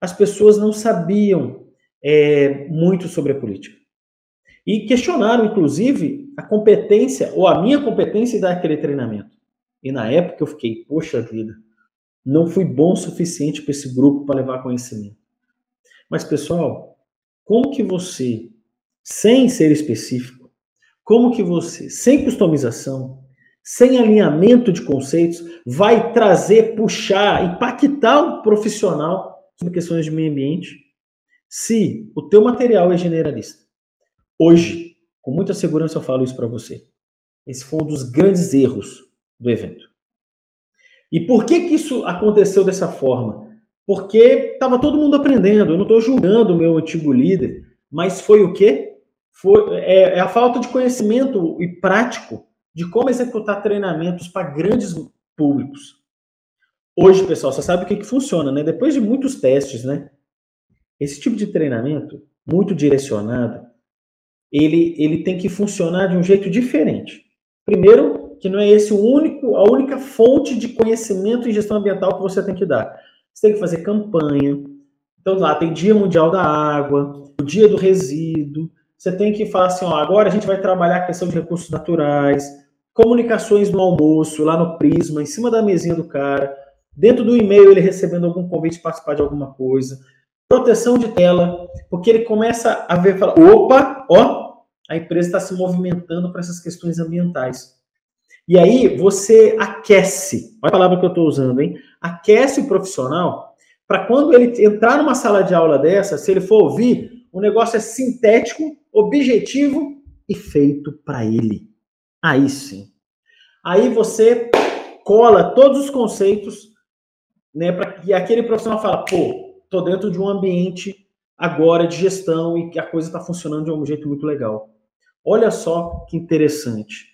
As pessoas não sabiam é, muito sobre a política. E questionaram, inclusive, a competência, ou a minha competência daquele treinamento. E na época eu fiquei, poxa vida, não fui bom o suficiente para esse grupo para levar conhecimento. Mas, pessoal, como que você, sem ser específico, como que você, sem customização, sem alinhamento de conceitos, vai trazer, puxar, impactar o profissional sobre questões de meio ambiente se o teu material é generalista. Hoje, com muita segurança eu falo isso para você. Esse foi um dos grandes erros do evento. E por que que isso aconteceu dessa forma? Porque estava todo mundo aprendendo. Eu não estou julgando o meu antigo líder, mas foi o quê? Foi, é, é a falta de conhecimento e prático de como executar treinamentos para grandes públicos. Hoje, pessoal, você sabe o que, que funciona, né? Depois de muitos testes, né? Esse tipo de treinamento, muito direcionado, ele, ele tem que funcionar de um jeito diferente. Primeiro, que não é esse o único, a única fonte de conhecimento em gestão ambiental que você tem que dar. Você tem que fazer campanha. Então lá tem Dia Mundial da Água, o Dia do Resíduo. Você tem que falar assim, ó, agora a gente vai trabalhar a questão de recursos naturais, comunicações no almoço, lá no Prisma, em cima da mesinha do cara, dentro do e-mail ele recebendo algum convite para participar de alguma coisa, proteção de tela, porque ele começa a ver, fala, opa, ó, a empresa está se movimentando para essas questões ambientais. E aí você aquece, olha a palavra que eu estou usando, hein? Aquece o profissional para quando ele entrar numa sala de aula dessa, se ele for ouvir, o negócio é sintético, objetivo e feito para ele. Aí sim. Aí você cola todos os conceitos, né, para que aquele profissional fala, pô, tô dentro de um ambiente agora de gestão e que a coisa está funcionando de um jeito muito legal. Olha só que interessante.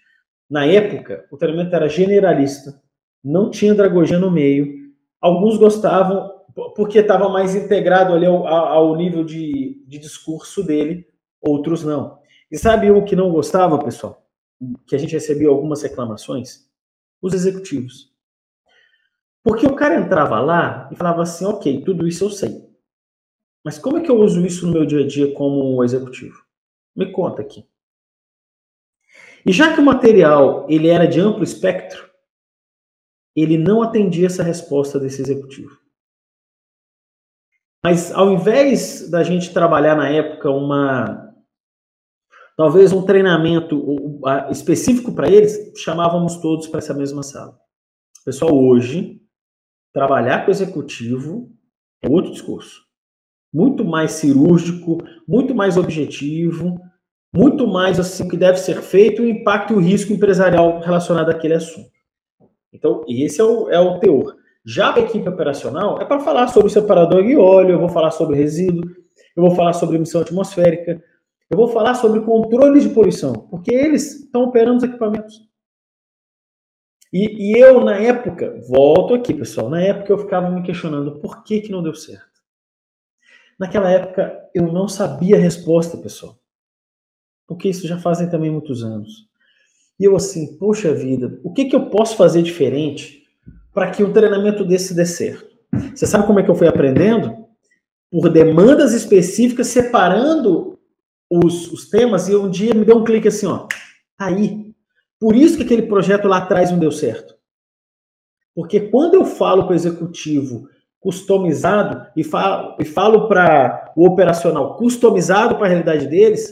Na época, o treinamento era generalista, não tinha andragogia no meio. Alguns gostavam porque estava mais integrado ali ao, ao nível de, de discurso dele, outros não. E sabe o que não gostava, pessoal? Que a gente recebia algumas reclamações? Os executivos. Porque o cara entrava lá e falava assim: ok, tudo isso eu sei. Mas como é que eu uso isso no meu dia a dia como executivo? Me conta aqui. E já que o material ele era de amplo espectro, ele não atendia essa resposta desse executivo. Mas ao invés da gente trabalhar na época uma talvez um treinamento específico para eles, chamávamos todos para essa mesma sala. Pessoal, hoje trabalhar com o executivo é outro discurso. Muito mais cirúrgico, muito mais objetivo, muito mais assim que deve ser feito o impacto e o risco empresarial relacionado àquele assunto. Então, esse é o, é o teor. Já a equipe operacional é para falar sobre separador de óleo, eu vou falar sobre resíduo, eu vou falar sobre emissão atmosférica, eu vou falar sobre controle de poluição, porque eles estão operando os equipamentos. E, e, eu, na época, volto aqui, pessoal, na época eu ficava me questionando por que, que não deu certo. Naquela época eu não sabia a resposta, pessoal porque isso já fazem também muitos anos. E eu assim, poxa vida, o que, que eu posso fazer diferente para que um treinamento desse dê certo? Você sabe como é que eu fui aprendendo? Por demandas específicas, separando os, os temas, e um dia me deu um clique assim, ó, tá aí. Por isso que aquele projeto lá atrás não deu certo. Porque quando eu falo para o executivo customizado e falo, e falo para o operacional customizado para a realidade deles,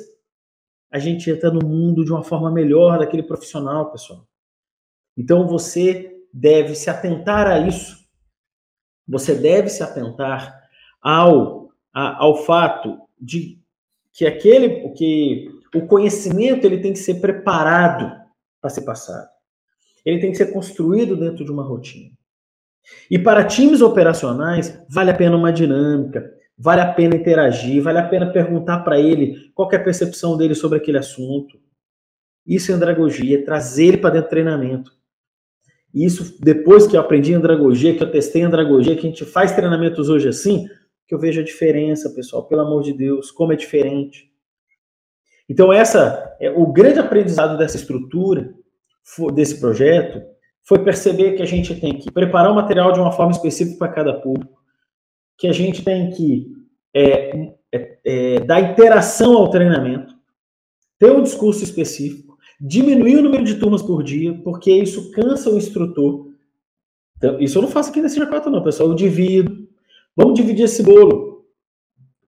a gente entra no mundo de uma forma melhor daquele profissional, pessoal. Então você deve se atentar a isso. Você deve se atentar ao, a, ao fato de que aquele que o conhecimento ele tem que ser preparado para ser passado. Ele tem que ser construído dentro de uma rotina. E para times operacionais, vale a pena uma dinâmica, Vale a pena interagir, vale a pena perguntar para ele qual é a percepção dele sobre aquele assunto. Isso é andragogia, trazer ele para dentro do treinamento. Isso, depois que eu aprendi andragogia, que eu testei andragogia, que a gente faz treinamentos hoje assim, que eu vejo a diferença, pessoal, pelo amor de Deus, como é diferente. Então, essa é o grande aprendizado dessa estrutura, desse projeto, foi perceber que a gente tem que preparar o material de uma forma específica para cada público que a gente tem que é, é, é, dar interação ao treinamento, ter um discurso específico, diminuir o número de turmas por dia, porque isso cansa o instrutor. Então, isso eu não faço aqui nesse G4, não, pessoal. Eu divido. Vamos dividir esse bolo.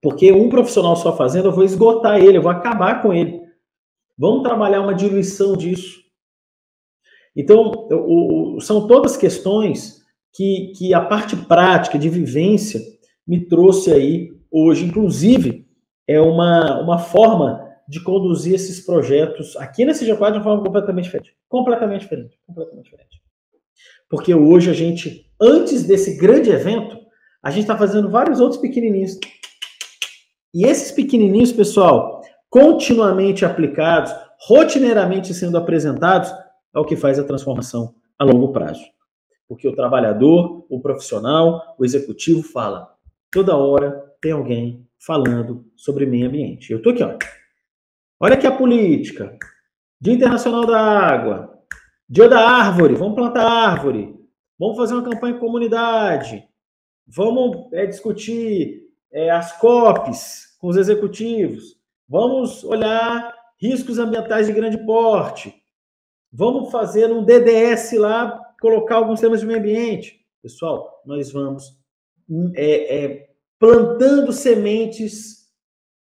Porque um profissional só fazendo, eu vou esgotar ele, eu vou acabar com ele. Vamos trabalhar uma diluição disso. Então, são todas questões que, que a parte prática de vivência me trouxe aí hoje, inclusive, é uma, uma forma de conduzir esses projetos aqui nesse G4 de uma forma completamente diferente. Completamente diferente. Completamente diferente. Porque hoje a gente, antes desse grande evento, a gente está fazendo vários outros pequenininhos. E esses pequenininhos, pessoal, continuamente aplicados, rotineiramente sendo apresentados, é o que faz a transformação a longo prazo. Porque o trabalhador, o profissional, o executivo fala. Toda hora tem alguém falando sobre meio ambiente. Eu estou aqui, ó. Olha aqui a política. Dia Internacional da Água. Dia da Árvore. Vamos plantar árvore. Vamos fazer uma campanha em comunidade. Vamos é, discutir é, as COPs com os executivos. Vamos olhar riscos ambientais de grande porte. Vamos fazer um DDS lá, colocar alguns temas de meio ambiente. Pessoal, nós vamos é, é, plantando sementes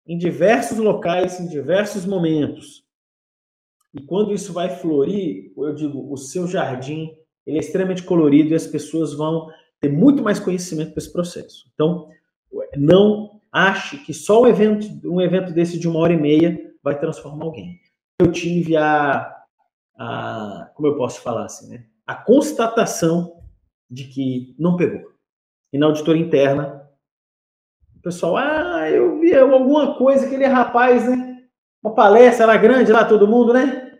em diversos locais, em diversos momentos. E quando isso vai florir, eu digo, o seu jardim ele é extremamente colorido e as pessoas vão ter muito mais conhecimento desse processo. Então, não ache que só um evento, um evento desse de uma hora e meia vai transformar alguém. Eu tive a, a como eu posso falar assim, né? A constatação de que não pegou. E na auditoria interna, o pessoal, ah, eu vi alguma coisa, aquele rapaz, né? Uma palestra lá grande, lá todo mundo, né?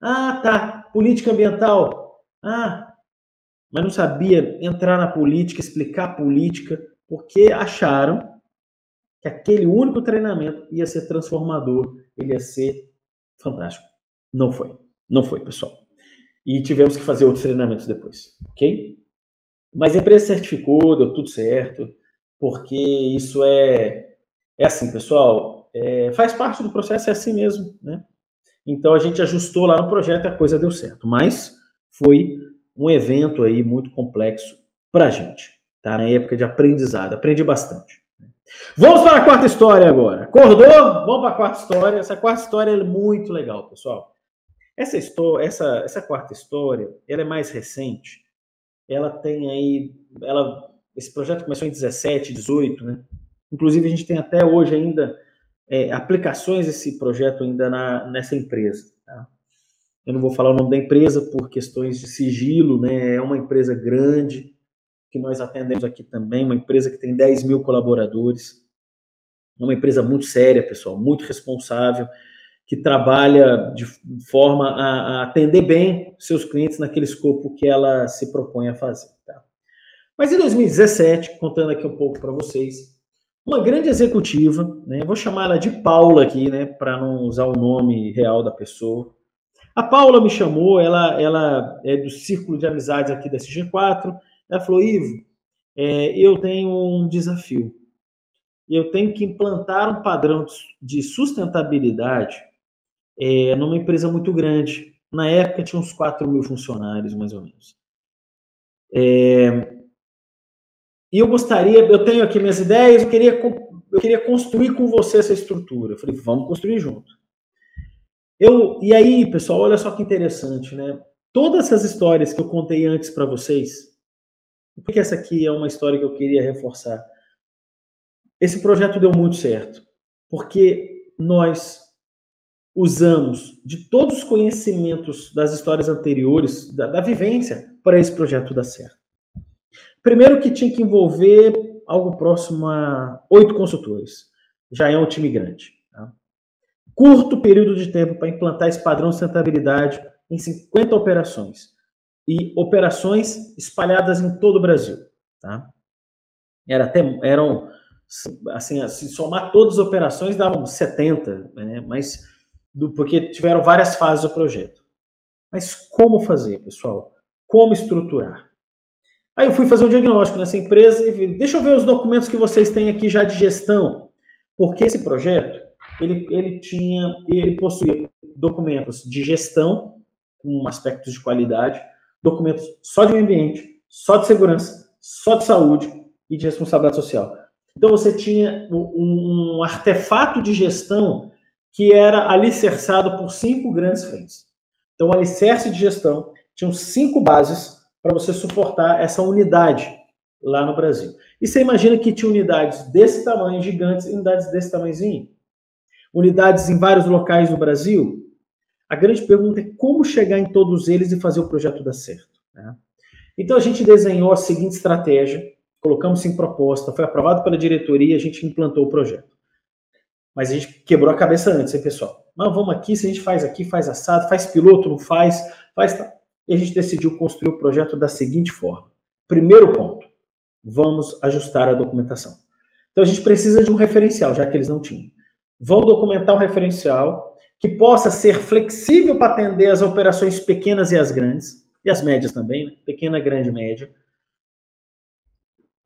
Ah, tá. Política ambiental. Ah, mas não sabia entrar na política, explicar política, porque acharam que aquele único treinamento ia ser transformador, ele ia ser fantástico. Não foi. Não foi, pessoal. E tivemos que fazer outros treinamentos depois, ok? Mas a empresa certificou, deu tudo certo, porque isso é, é assim, pessoal, é, faz parte do processo, é assim mesmo, né? Então a gente ajustou lá no projeto e a coisa deu certo. Mas foi um evento aí muito complexo para a gente, tá? Na época de aprendizado, aprendi bastante. Vamos para a quarta história agora. Acordou? Vamos para a quarta história. Essa quarta história é muito legal, pessoal. Essa, história, essa, essa quarta história, ela é mais recente. Ela tem aí, ela, esse projeto começou em 17, 18, né? Inclusive a gente tem até hoje ainda é, aplicações desse projeto ainda na, nessa empresa. Tá? Eu não vou falar o nome da empresa por questões de sigilo, né? É uma empresa grande, que nós atendemos aqui também, uma empresa que tem 10 mil colaboradores, uma empresa muito séria, pessoal, muito responsável, que trabalha de forma a, a atender bem seus clientes naquele escopo que ela se propõe a fazer. Mas em 2017, contando aqui um pouco para vocês, uma grande executiva, né, vou chamar ela de Paula aqui, né, para não usar o nome real da pessoa. A Paula me chamou, ela, ela é do círculo de amizades aqui da CG4, ela falou, Ivo, é, eu tenho um desafio. Eu tenho que implantar um padrão de sustentabilidade é, numa empresa muito grande. Na época tinha uns 4 mil funcionários, mais ou menos. É, e eu gostaria, eu tenho aqui minhas ideias, eu queria, eu queria construir com você essa estrutura. Eu falei, vamos construir junto. Eu, e aí, pessoal, olha só que interessante, né? Todas essas histórias que eu contei antes para vocês, por que essa aqui é uma história que eu queria reforçar? Esse projeto deu muito certo, porque nós usamos de todos os conhecimentos das histórias anteriores, da, da vivência, para esse projeto dar certo. Primeiro que tinha que envolver algo próximo a oito consultores. Já é um time grande. Tá? Curto período de tempo para implantar esse padrão de sustentabilidade em 50 operações e operações espalhadas em todo o Brasil. Tá? Era até, eram, assim, se somar todas as operações, davam 70, né? mas, do, porque tiveram várias fases do projeto. Mas como fazer, pessoal? Como estruturar? Aí eu fui fazer um diagnóstico nessa empresa e vi, deixa eu ver os documentos que vocês têm aqui já de gestão, porque esse projeto, ele, ele tinha, ele possuía documentos de gestão, com aspectos de qualidade, documentos só de meio ambiente, só de segurança, só de saúde e de responsabilidade social. Então você tinha um, um artefato de gestão que era alicerçado por cinco grandes frentes. Então, o alicerce de gestão tinham cinco bases para você suportar essa unidade lá no Brasil. E você imagina que tinha unidades desse tamanho, gigantes, e unidades desse tamanhozinho? Unidades em vários locais do Brasil? A grande pergunta é como chegar em todos eles e fazer o projeto dar certo. Né? Então a gente desenhou a seguinte estratégia, colocamos em proposta, foi aprovado pela diretoria, a gente implantou o projeto. Mas a gente quebrou a cabeça antes, hein, pessoal? Mas vamos aqui, se a gente faz aqui, faz assado, faz piloto, não faz, faz. E a gente decidiu construir o projeto da seguinte forma. Primeiro ponto, vamos ajustar a documentação. Então a gente precisa de um referencial, já que eles não tinham. Vão documentar um referencial que possa ser flexível para atender as operações pequenas e as grandes, e as médias também, né? pequena, grande, média.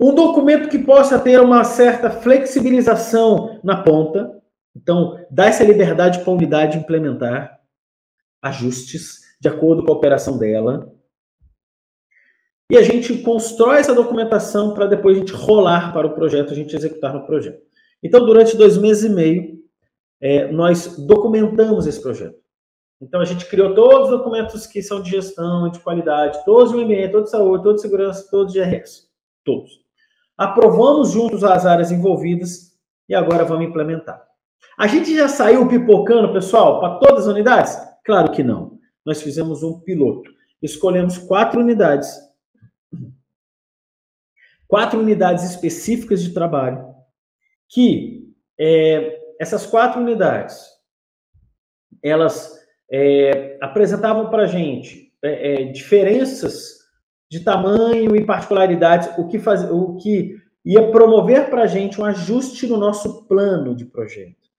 Um documento que possa ter uma certa flexibilização na ponta, então dá essa liberdade para a unidade implementar ajustes de acordo com a operação dela. E a gente constrói essa documentação para depois a gente rolar para o projeto, a gente executar no projeto. Então, durante dois meses e meio, é, nós documentamos esse projeto. Então, a gente criou todos os documentos que são de gestão, de qualidade, todos de MBA, todos de saúde, todos de segurança, todos de RS. Todos. Aprovamos juntos as áreas envolvidas e agora vamos implementar. A gente já saiu pipocando, pessoal, para todas as unidades? Claro que não. Nós fizemos um piloto. Escolhemos quatro unidades. Quatro unidades específicas de trabalho que é, essas quatro unidades elas é, apresentavam para a gente é, é, diferenças de tamanho e particularidades, o que, faz, o que ia promover para a gente um ajuste no nosso plano de projeto,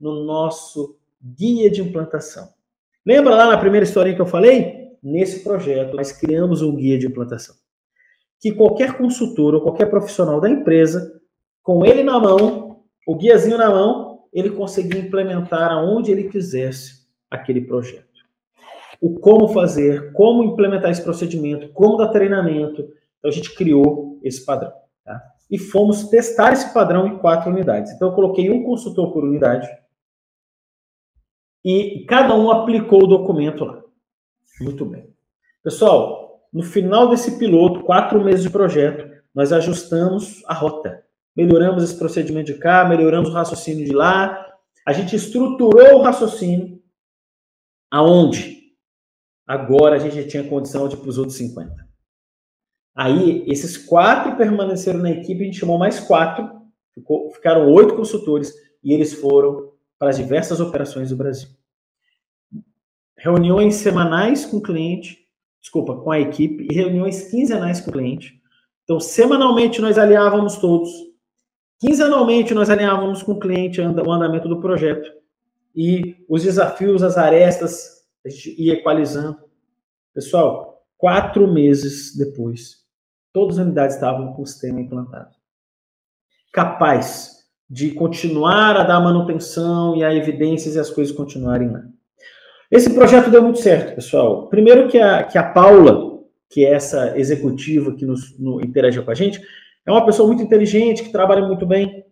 no nosso guia de implantação. Lembra lá na primeira historinha que eu falei? Nesse projeto, nós criamos um guia de implantação. Que qualquer consultor ou qualquer profissional da empresa, com ele na mão, o guiazinho na mão, ele conseguia implementar aonde ele quisesse aquele projeto o como fazer, como implementar esse procedimento, como dar treinamento. Então a gente criou esse padrão. Tá? E fomos testar esse padrão em quatro unidades. Então eu coloquei um consultor por unidade e cada um aplicou o documento lá. Muito bem. Pessoal, no final desse piloto, quatro meses de projeto, nós ajustamos a rota. Melhoramos esse procedimento de cá, melhoramos o raciocínio de lá. A gente estruturou o raciocínio aonde Agora a gente tinha condição de ir para os outros 50. Aí, esses quatro permaneceram na equipe, a gente chamou mais quatro, ficou, ficaram oito consultores, e eles foram para as diversas operações do Brasil. Reuniões semanais com o cliente, desculpa, com a equipe, e reuniões quinzenais com o cliente. Então, semanalmente nós alinhávamos todos, quinzenalmente nós alinhávamos com o cliente o andamento do projeto, e os desafios, as arestas, a gente ia equalizando. Pessoal, quatro meses depois, todas as unidades estavam com o sistema implantado. Capaz de continuar a dar manutenção e a evidências e as coisas continuarem lá. Esse projeto deu muito certo, pessoal. Primeiro que a, que a Paula, que é essa executiva que nos no, interage com a gente, é uma pessoa muito inteligente, que trabalha muito bem,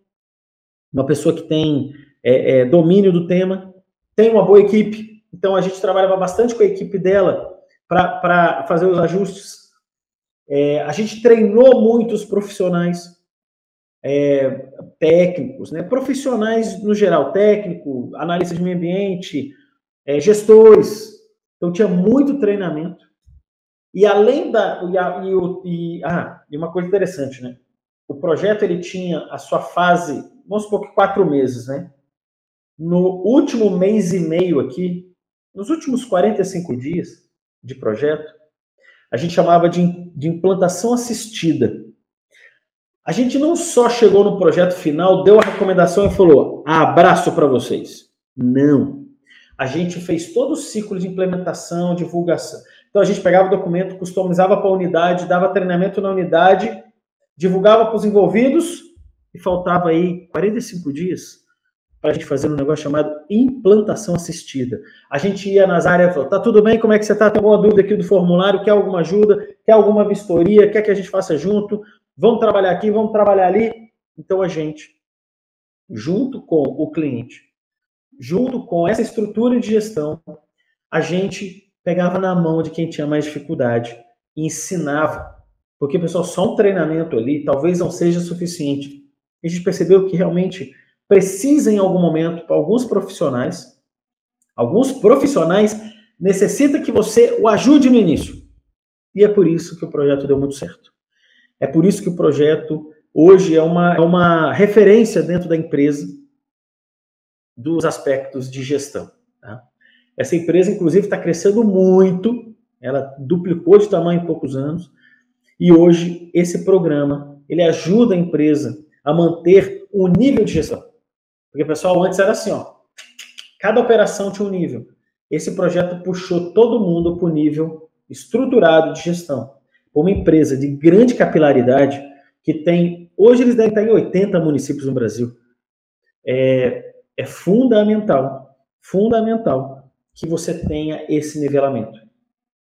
uma pessoa que tem é, é, domínio do tema, tem uma boa equipe, então a gente trabalhava bastante com a equipe dela para fazer os ajustes. É, a gente treinou muitos profissionais é, técnicos, né? profissionais no geral, técnico, analistas de meio ambiente, é, gestores. Então tinha muito treinamento. E além da. E, e, e, ah, e uma coisa interessante, né? O projeto ele tinha a sua fase, vamos supor que quatro meses, né? No último mês e meio aqui, nos últimos 45 dias de projeto, a gente chamava de, de implantação assistida. A gente não só chegou no projeto final, deu a recomendação e falou: abraço para vocês. Não. A gente fez todo o ciclo de implementação, divulgação. Então a gente pegava o documento, customizava para a unidade, dava treinamento na unidade, divulgava para os envolvidos e faltava aí 45 dias para a gente fazer um negócio chamado implantação assistida. A gente ia nas áreas e falou, tá tudo bem, como é que você está? Tem alguma dúvida aqui do formulário? Quer alguma ajuda? Quer alguma vistoria? Quer que a gente faça junto? Vamos trabalhar aqui, vamos trabalhar ali? Então a gente, junto com o cliente, junto com essa estrutura de gestão, a gente pegava na mão de quem tinha mais dificuldade e ensinava Porque, pessoal, só um treinamento ali talvez não seja suficiente. A gente percebeu que realmente precisa em algum momento, alguns profissionais, alguns profissionais necessita que você o ajude no início. E é por isso que o projeto deu muito certo. É por isso que o projeto hoje é uma, é uma referência dentro da empresa dos aspectos de gestão. Tá? Essa empresa, inclusive, está crescendo muito, ela duplicou de tamanho em poucos anos, e hoje esse programa ele ajuda a empresa a manter o nível de gestão. Porque, pessoal, antes era assim, ó, cada operação tinha um nível. Esse projeto puxou todo mundo para o nível estruturado de gestão. Uma empresa de grande capilaridade, que tem, hoje eles devem estar em 80 municípios no Brasil, é, é fundamental, fundamental que você tenha esse nivelamento.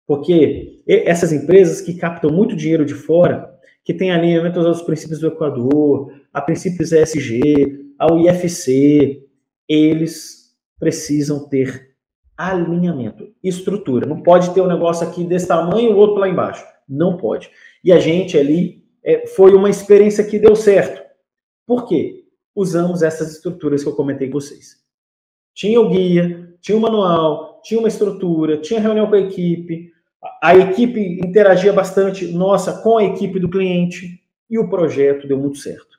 Porque essas empresas que captam muito dinheiro de fora, que têm alinhamento aos princípios do Equador, a princípios ESG, ao IFC, eles precisam ter alinhamento, estrutura. Não pode ter um negócio aqui desse tamanho e o outro lá embaixo. Não pode. E a gente ali é, foi uma experiência que deu certo. Por quê? Usamos essas estruturas que eu comentei com vocês. Tinha o guia, tinha o manual, tinha uma estrutura, tinha reunião com a equipe, a equipe interagia bastante, nossa, com a equipe do cliente, e o projeto deu muito certo.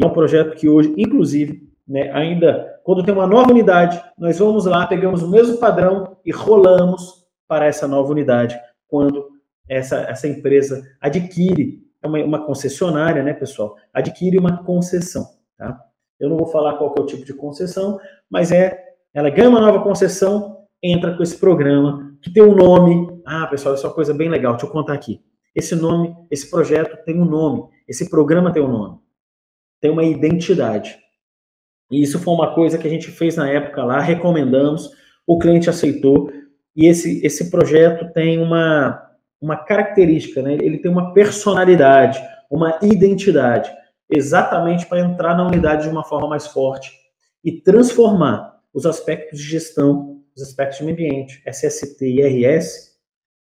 É um projeto que hoje, inclusive, né, ainda quando tem uma nova unidade, nós vamos lá, pegamos o mesmo padrão e rolamos para essa nova unidade, quando essa, essa empresa adquire, é uma, uma concessionária, né, pessoal? Adquire uma concessão, tá? Eu não vou falar qual é o tipo de concessão, mas é, ela ganha uma nova concessão, entra com esse programa, que tem um nome. Ah, pessoal, isso é uma coisa bem legal, deixa eu contar aqui. Esse nome, esse projeto tem um nome, esse programa tem um nome, tem uma identidade. E isso foi uma coisa que a gente fez na época lá, recomendamos, o cliente aceitou, e esse, esse projeto tem uma, uma característica, né? ele tem uma personalidade, uma identidade, exatamente para entrar na unidade de uma forma mais forte e transformar os aspectos de gestão, os aspectos de meio ambiente, SST e RS,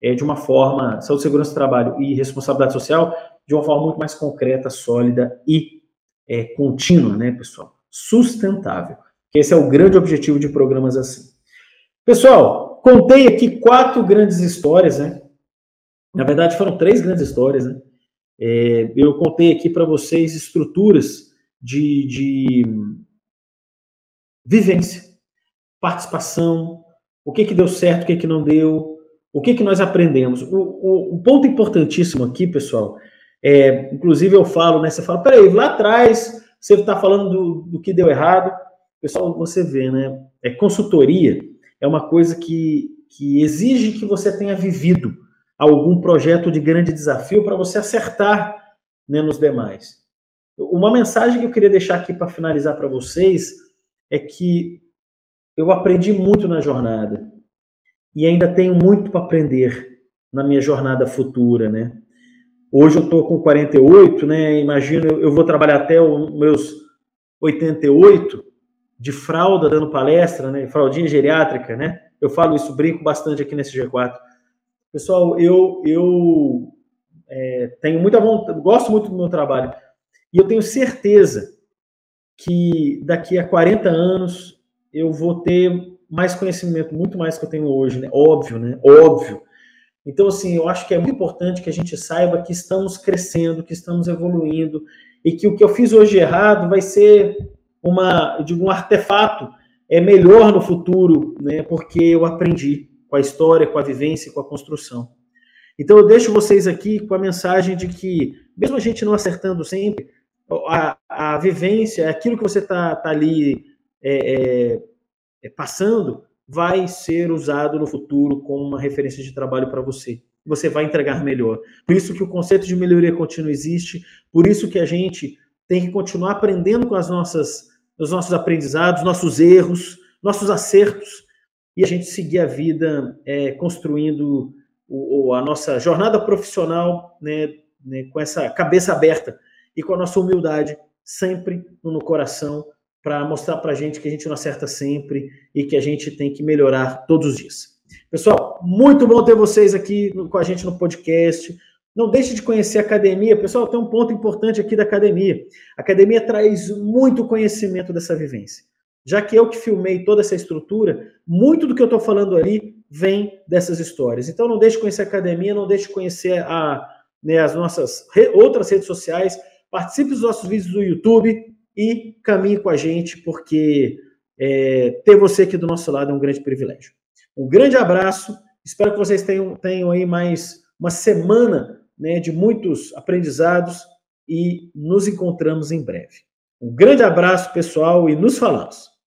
é, de uma forma, saúde, segurança do trabalho e responsabilidade social, de uma forma muito mais concreta, sólida e é, contínua, né, pessoal? Sustentável. Que esse é o grande objetivo de programas assim. Pessoal, contei aqui quatro grandes histórias, né? Na verdade, foram três grandes histórias, né? É, eu contei aqui para vocês estruturas de, de vivência, participação, o que, que deu certo, o que, que não deu, o que, que nós aprendemos. O, o, ponto importantíssimo aqui, pessoal, é, inclusive eu falo, né? Você fala, peraí, lá atrás você está falando do, do que deu errado. Pessoal, você vê, né? É, consultoria é uma coisa que, que exige que você tenha vivido algum projeto de grande desafio para você acertar né, nos demais. Uma mensagem que eu queria deixar aqui para finalizar para vocês é que eu aprendi muito na jornada e ainda tenho muito para aprender na minha jornada futura, né? Hoje eu estou com 48, né? Imagino, eu vou trabalhar até os meus 88 de fralda dando palestra, né? Fraldinha geriátrica, né? Eu falo isso, brinco bastante aqui nesse G4. Pessoal, eu, eu é, tenho muita vontade, gosto muito do meu trabalho. E eu tenho certeza que daqui a 40 anos eu vou ter mais conhecimento, muito mais que eu tenho hoje, né? Óbvio, né? Óbvio. Então, assim, eu acho que é muito importante que a gente saiba que estamos crescendo, que estamos evoluindo, e que o que eu fiz hoje errado vai ser uma, digo, um artefato é melhor no futuro, né? Porque eu aprendi com a história, com a vivência, com a construção. Então eu deixo vocês aqui com a mensagem de que, mesmo a gente não acertando sempre, a, a vivência, aquilo que você está tá ali é, é, é, passando, vai ser usado no futuro como uma referência de trabalho para você. Você vai entregar melhor. Por isso que o conceito de melhoria contínua existe, por isso que a gente tem que continuar aprendendo com as nossas, os nossos aprendizados, nossos erros, nossos acertos, e a gente seguir a vida é, construindo o, a nossa jornada profissional né, né, com essa cabeça aberta e com a nossa humildade sempre no coração, para mostrar para a gente que a gente não acerta sempre e que a gente tem que melhorar todos os dias. Pessoal, muito bom ter vocês aqui com a gente no podcast. Não deixe de conhecer a academia. Pessoal, tem um ponto importante aqui da academia. A academia traz muito conhecimento dessa vivência. Já que eu que filmei toda essa estrutura, muito do que eu estou falando ali vem dessas histórias. Então não deixe de conhecer a academia, não deixe de conhecer a, né, as nossas re, outras redes sociais, participe dos nossos vídeos do YouTube e caminhe com a gente, porque é, ter você aqui do nosso lado é um grande privilégio. Um grande abraço, espero que vocês tenham, tenham aí mais uma semana né, de muitos aprendizados e nos encontramos em breve. Um grande abraço, pessoal, e nos falamos.